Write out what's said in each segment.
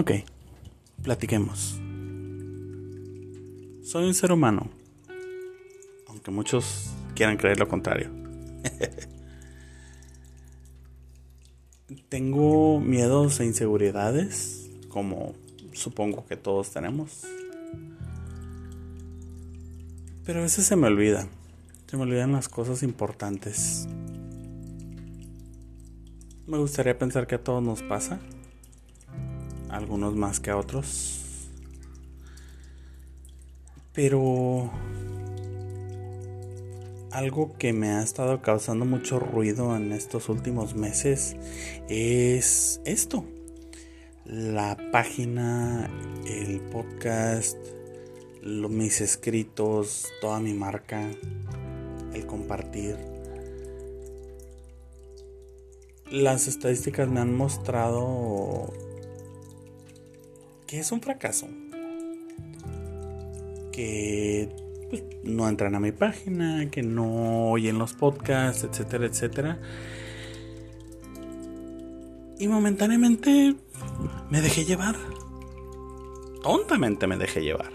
Ok, platiquemos. Soy un ser humano, aunque muchos quieran creer lo contrario. Tengo miedos e inseguridades, como supongo que todos tenemos. Pero a veces se me olvida, se me olvidan las cosas importantes. Me gustaría pensar que a todos nos pasa algunos más que a otros. Pero algo que me ha estado causando mucho ruido en estos últimos meses es esto. La página, el podcast, mis escritos, toda mi marca, el compartir. Las estadísticas me han mostrado que es un fracaso. Que pues, no entran a mi página, que no oyen los podcasts, etcétera, etcétera. Y momentáneamente me dejé llevar. Tontamente me dejé llevar.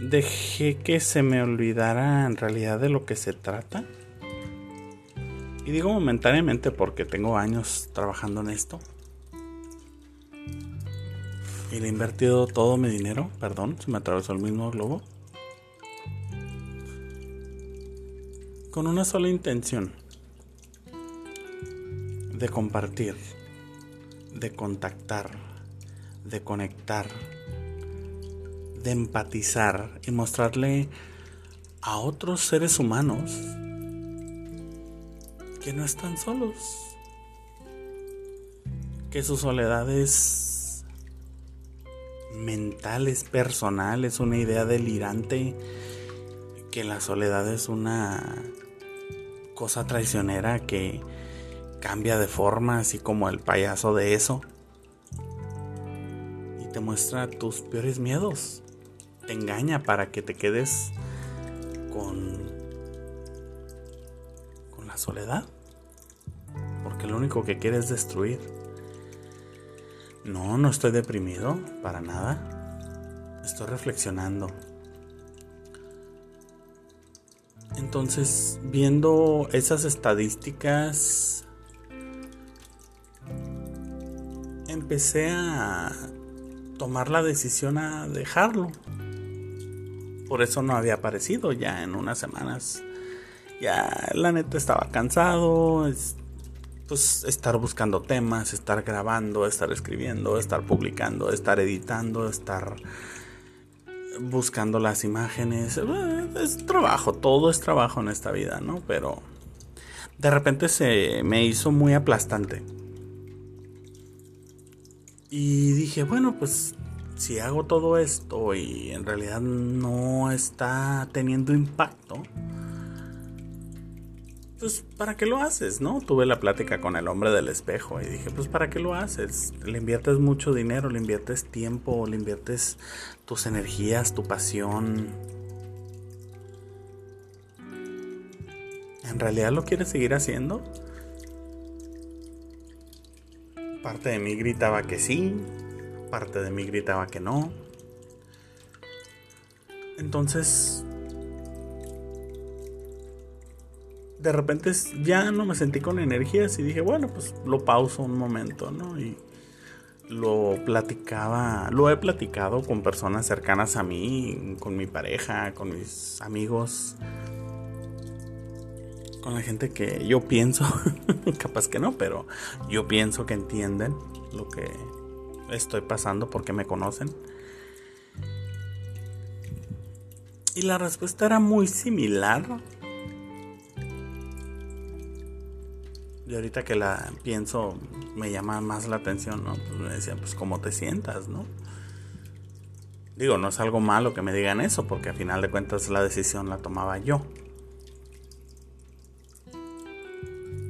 Dejé que se me olvidara en realidad de lo que se trata. Y digo momentáneamente porque tengo años trabajando en esto y le he invertido todo mi dinero, perdón, se me atravesó el mismo globo, con una sola intención, de compartir, de contactar, de conectar, de empatizar y mostrarle a otros seres humanos que no están solos, que su soledad es mentales, personales, una idea delirante, que la soledad es una cosa traicionera que cambia de forma, así como el payaso de eso, y te muestra tus peores miedos, te engaña para que te quedes con, con la soledad, porque lo único que quiere es destruir. No, no estoy deprimido, para nada. Estoy reflexionando. Entonces, viendo esas estadísticas, empecé a tomar la decisión a dejarlo. Por eso no había aparecido ya en unas semanas. Ya la neta estaba cansado, pues estar buscando temas, estar grabando, estar escribiendo, estar publicando, estar editando, estar buscando las imágenes. Eh, es trabajo, todo es trabajo en esta vida, ¿no? Pero de repente se me hizo muy aplastante. Y dije, bueno, pues si hago todo esto y en realidad no está teniendo impacto, pues ¿para qué lo haces? ¿No? Tuve la plática con el hombre del espejo y dije, pues ¿para qué lo haces? Le inviertes mucho dinero, le inviertes tiempo, le inviertes tus energías, tu pasión. ¿En realidad lo quieres seguir haciendo? Parte de mí gritaba que sí, parte de mí gritaba que no. Entonces de repente ya no me sentí con energías y dije, bueno, pues lo pauso un momento, ¿no? Y lo platicaba, lo he platicado con personas cercanas a mí, con mi pareja, con mis amigos, con la gente que yo pienso, capaz que no, pero yo pienso que entienden lo que estoy pasando porque me conocen. Y la respuesta era muy similar Y ahorita que la pienso, me llama más la atención, ¿no? Pues me decían, pues cómo te sientas, ¿no? Digo, no es algo malo que me digan eso, porque a final de cuentas la decisión la tomaba yo.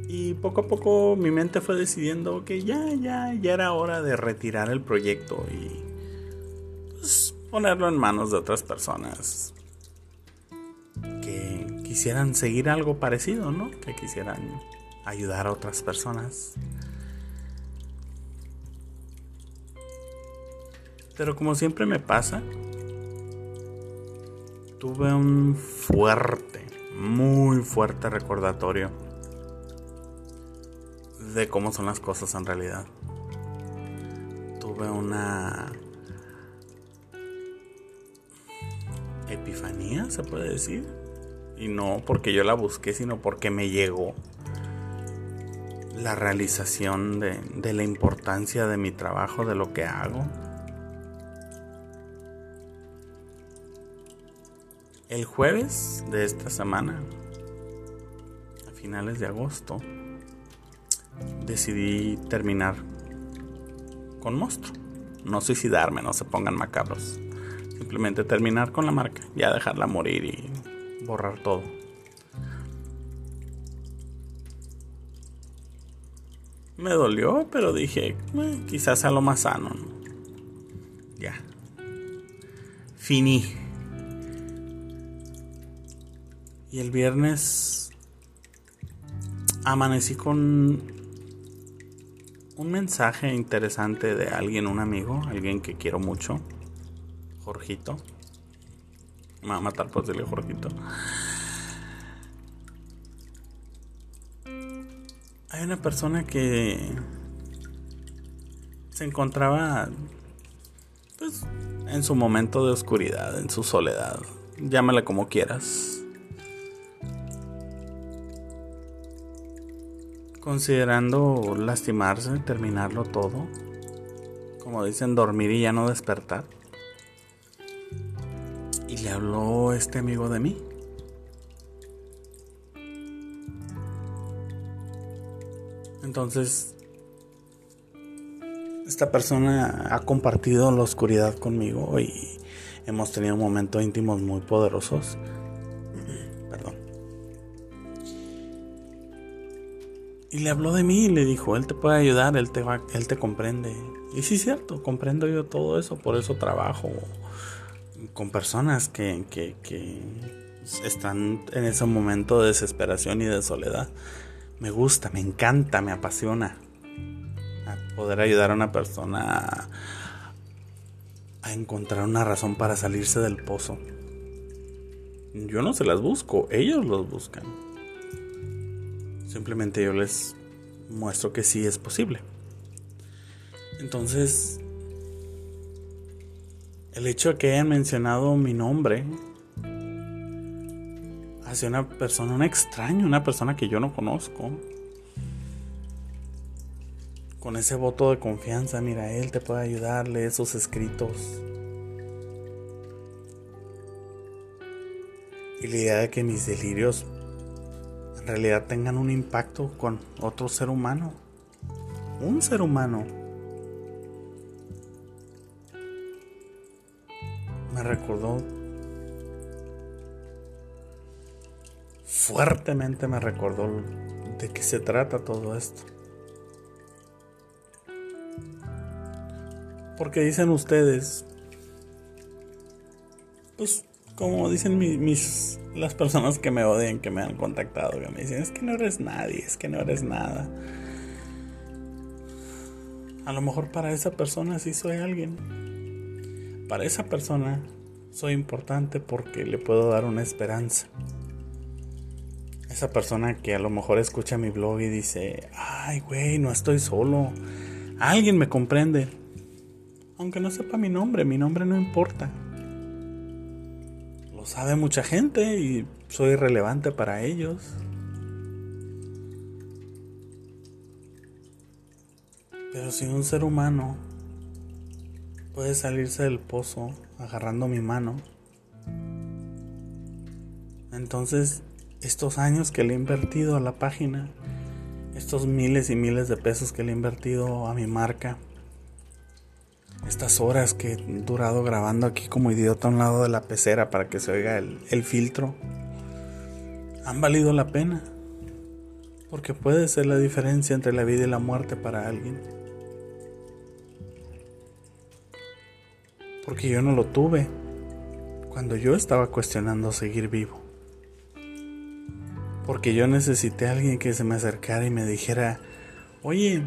Y poco a poco mi mente fue decidiendo que ya, ya, ya era hora de retirar el proyecto y pues, ponerlo en manos de otras personas que quisieran seguir algo parecido, ¿no? Que quisieran ayudar a otras personas. Pero como siempre me pasa, tuve un fuerte, muy fuerte recordatorio de cómo son las cosas en realidad. Tuve una epifanía, se puede decir. Y no porque yo la busqué, sino porque me llegó la realización de, de la importancia de mi trabajo, de lo que hago. El jueves de esta semana, a finales de agosto, decidí terminar con Monstruo. No suicidarme, no se pongan macabros. Simplemente terminar con la marca, ya dejarla morir y borrar todo. Me dolió, pero dije, quizás sea lo más sano. Ya. Finí. Y el viernes amanecí con un mensaje interesante de alguien, un amigo, alguien que quiero mucho, Jorgito. Me va a matar por decirle Jorgito. Hay una persona que se encontraba pues en su momento de oscuridad, en su soledad, llámala como quieras. considerando lastimarse, terminarlo todo, como dicen, dormir y ya no despertar. Y le habló este amigo de mí. Entonces, esta persona ha compartido la oscuridad conmigo y hemos tenido momentos íntimos muy poderosos. Y le habló de mí y le dijo, él te puede ayudar, él te, va, él te comprende. Y sí es cierto, comprendo yo todo eso, por eso trabajo con personas que, que, que están en ese momento de desesperación y de soledad. Me gusta, me encanta, me apasiona poder ayudar a una persona a, a encontrar una razón para salirse del pozo. Yo no se las busco, ellos los buscan. Simplemente yo les muestro que sí es posible. Entonces, el hecho de que hayan mencionado mi nombre hacia una persona, un extraño, una persona que yo no conozco, con ese voto de confianza, mira, él te puede ayudar, lee esos escritos. Y la idea de que mis delirios realidad tengan un impacto con otro ser humano. Un ser humano. Me recordó fuertemente me recordó de qué se trata todo esto. Porque dicen ustedes, pues como dicen mis, las personas que me odian, que me han contactado, que me dicen, es que no eres nadie, es que no eres nada. A lo mejor para esa persona sí soy alguien. Para esa persona soy importante porque le puedo dar una esperanza. Esa persona que a lo mejor escucha mi blog y dice, ay güey, no estoy solo. Alguien me comprende. Aunque no sepa mi nombre, mi nombre no importa sabe mucha gente y soy relevante para ellos. Pero si un ser humano puede salirse del pozo agarrando mi mano, entonces estos años que le he invertido a la página, estos miles y miles de pesos que le he invertido a mi marca, estas horas que he durado grabando aquí como idiota a un lado de la pecera para que se oiga el, el filtro, han valido la pena. Porque puede ser la diferencia entre la vida y la muerte para alguien. Porque yo no lo tuve cuando yo estaba cuestionando seguir vivo. Porque yo necesité a alguien que se me acercara y me dijera, oye,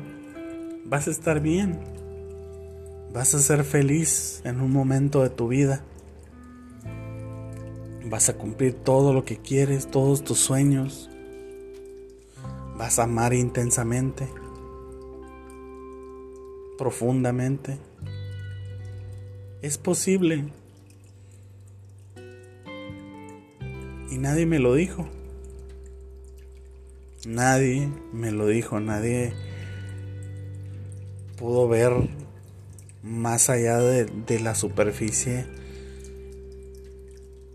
vas a estar bien Vas a ser feliz en un momento de tu vida. Vas a cumplir todo lo que quieres, todos tus sueños. Vas a amar intensamente, profundamente. Es posible. Y nadie me lo dijo. Nadie me lo dijo, nadie pudo ver más allá de, de, la superficie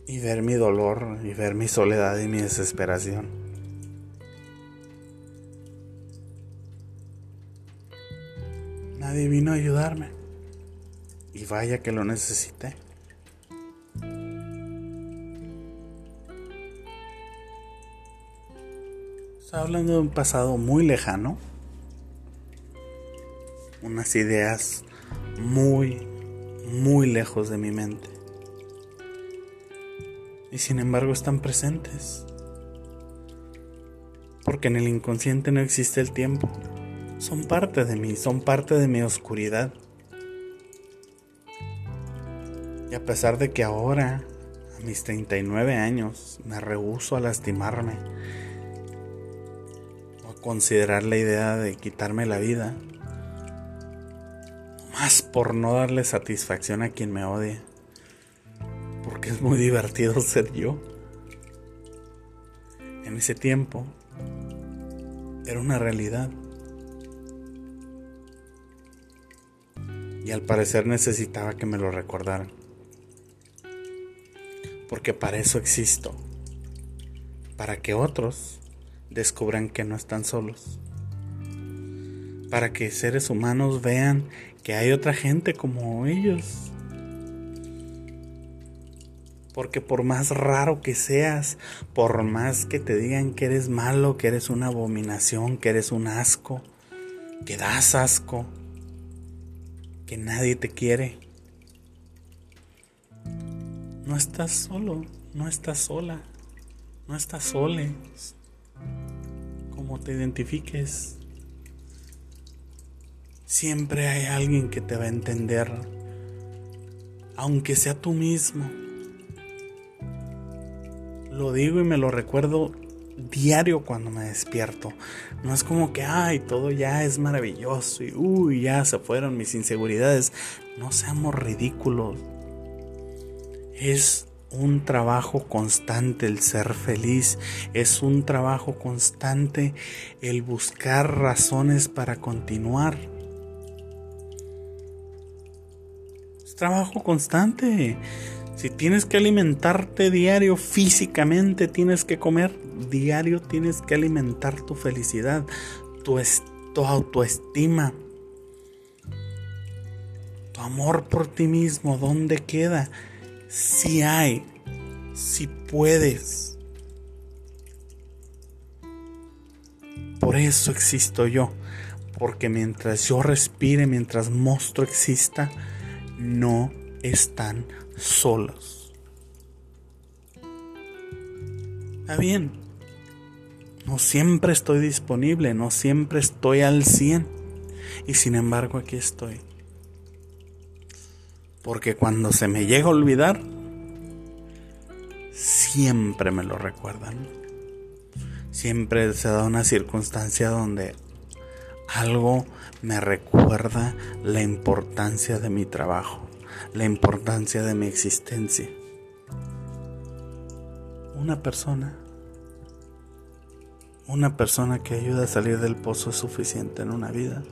y ver mi dolor y ver mi soledad y mi desesperación. Nadie vino a ayudarme y vaya que lo necesité. Está hablando de un pasado muy lejano, unas ideas muy, muy lejos de mi mente. Y sin embargo están presentes. Porque en el inconsciente no existe el tiempo. Son parte de mí, son parte de mi oscuridad. Y a pesar de que ahora, a mis 39 años, me rehuso a lastimarme considerar la idea de quitarme la vida, más por no darle satisfacción a quien me odia. Porque es muy divertido ser yo. En ese tiempo era una realidad. Y al parecer necesitaba que me lo recordaran. Porque para eso existo. Para que otros descubran que no están solos. Para que seres humanos vean que hay otra gente como ellos. Porque por más raro que seas, por más que te digan que eres malo, que eres una abominación, que eres un asco, que das asco, que nadie te quiere, no estás solo, no estás sola, no estás sole. Como te identifiques. Siempre hay alguien que te va a entender, aunque sea tú mismo. Lo digo y me lo recuerdo diario cuando me despierto. No es como que, ay, todo ya es maravilloso y, uy, ya se fueron mis inseguridades. No seamos ridículos. Es un trabajo constante el ser feliz, es un trabajo constante el buscar razones para continuar. trabajo constante. Si tienes que alimentarte diario físicamente, tienes que comer diario, tienes que alimentar tu felicidad, tu, tu autoestima, tu amor por ti mismo. ¿Dónde queda? Si hay, si puedes. Por eso existo yo, porque mientras yo respire, mientras monstruo exista, no están solos. Está bien, no siempre estoy disponible, no siempre estoy al 100 y sin embargo aquí estoy. Porque cuando se me llega a olvidar, siempre me lo recuerdan. Siempre se da una circunstancia donde algo me recuerda la importancia de mi trabajo, la importancia de mi existencia. Una persona, una persona que ayuda a salir del pozo es suficiente en una vida.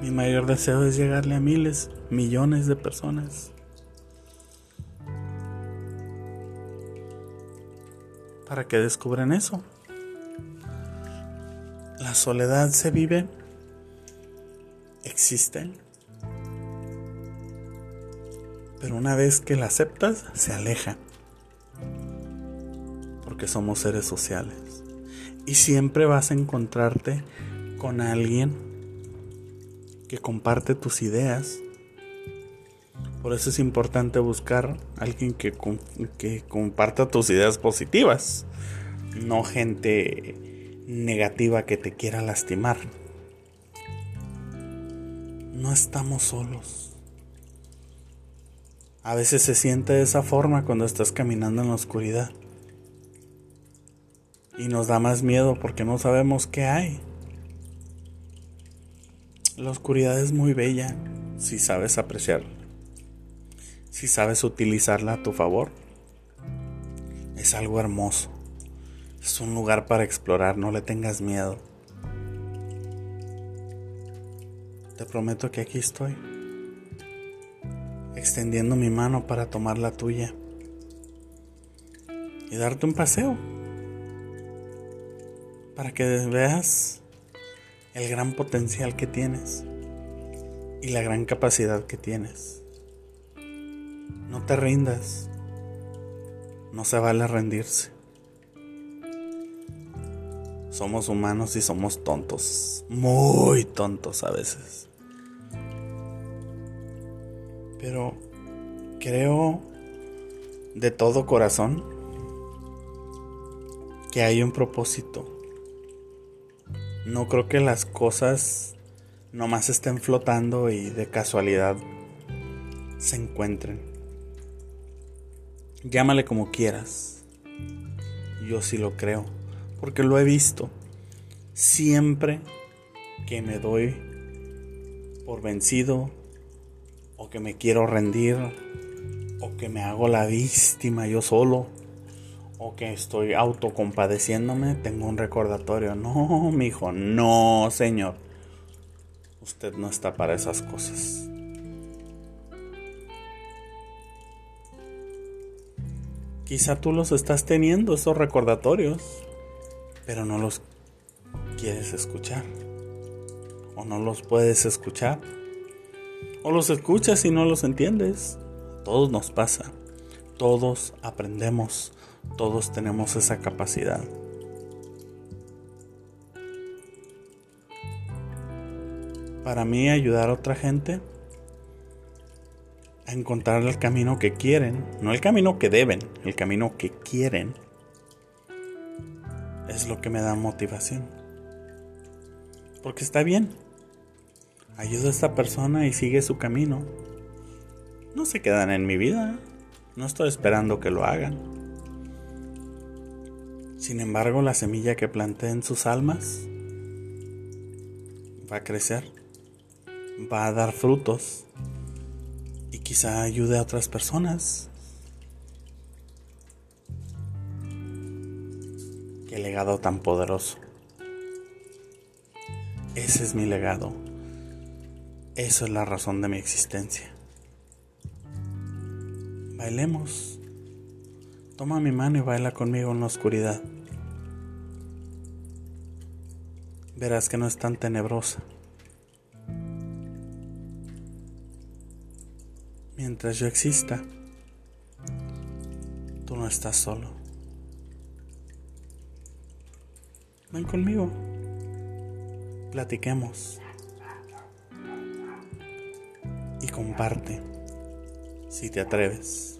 Mi mayor deseo es llegarle a miles, millones de personas. Para que descubran eso. La soledad se vive, existe, pero una vez que la aceptas, se aleja, porque somos seres sociales. Y siempre vas a encontrarte con alguien que comparte tus ideas. Por eso es importante buscar alguien que, que comparta tus ideas positivas, no gente negativa que te quiera lastimar. no estamos solos. A veces se siente de esa forma cuando estás caminando en la oscuridad. Y nos da más miedo porque no sabemos qué hay. La oscuridad es muy bella si sabes apreciarla. Si sabes utilizarla a tu favor. Es algo hermoso. Es un lugar para explorar, no le tengas miedo. Te prometo que aquí estoy extendiendo mi mano para tomar la tuya y darte un paseo para que veas el gran potencial que tienes y la gran capacidad que tienes. No te rindas, no se vale rendirse. Somos humanos y somos tontos, muy tontos a veces. Pero creo de todo corazón que hay un propósito. No creo que las cosas nomás estén flotando y de casualidad se encuentren. Llámale como quieras. Yo sí lo creo, porque lo he visto. Siempre que me doy por vencido, o que me quiero rendir, o que me hago la víctima yo solo, o que estoy autocompadeciéndome, tengo un recordatorio. No, mi hijo, no, señor. Usted no está para esas cosas. Quizá tú los estás teniendo, esos recordatorios, pero no los quieres escuchar. O no los puedes escuchar o los escuchas y no los entiendes. todos nos pasa. Todos aprendemos. Todos tenemos esa capacidad. Para mí ayudar a otra gente a encontrar el camino que quieren, no el camino que deben, el camino que quieren, es lo que me da motivación. Porque está bien, ayudo a esta persona y sigue su camino. No se quedan en mi vida. No estoy esperando que lo hagan. Sin embargo, la semilla que planté en sus almas va a crecer, va a dar frutos y quizá ayude a otras personas. Qué legado tan poderoso. Ese es mi legado. Eso es la razón de mi existencia. Bailemos. Toma mi mano y baila conmigo en la oscuridad. Verás que no es tan tenebrosa. Mientras yo exista, tú no estás solo. Ven conmigo. Platiquemos y comparte si te atreves.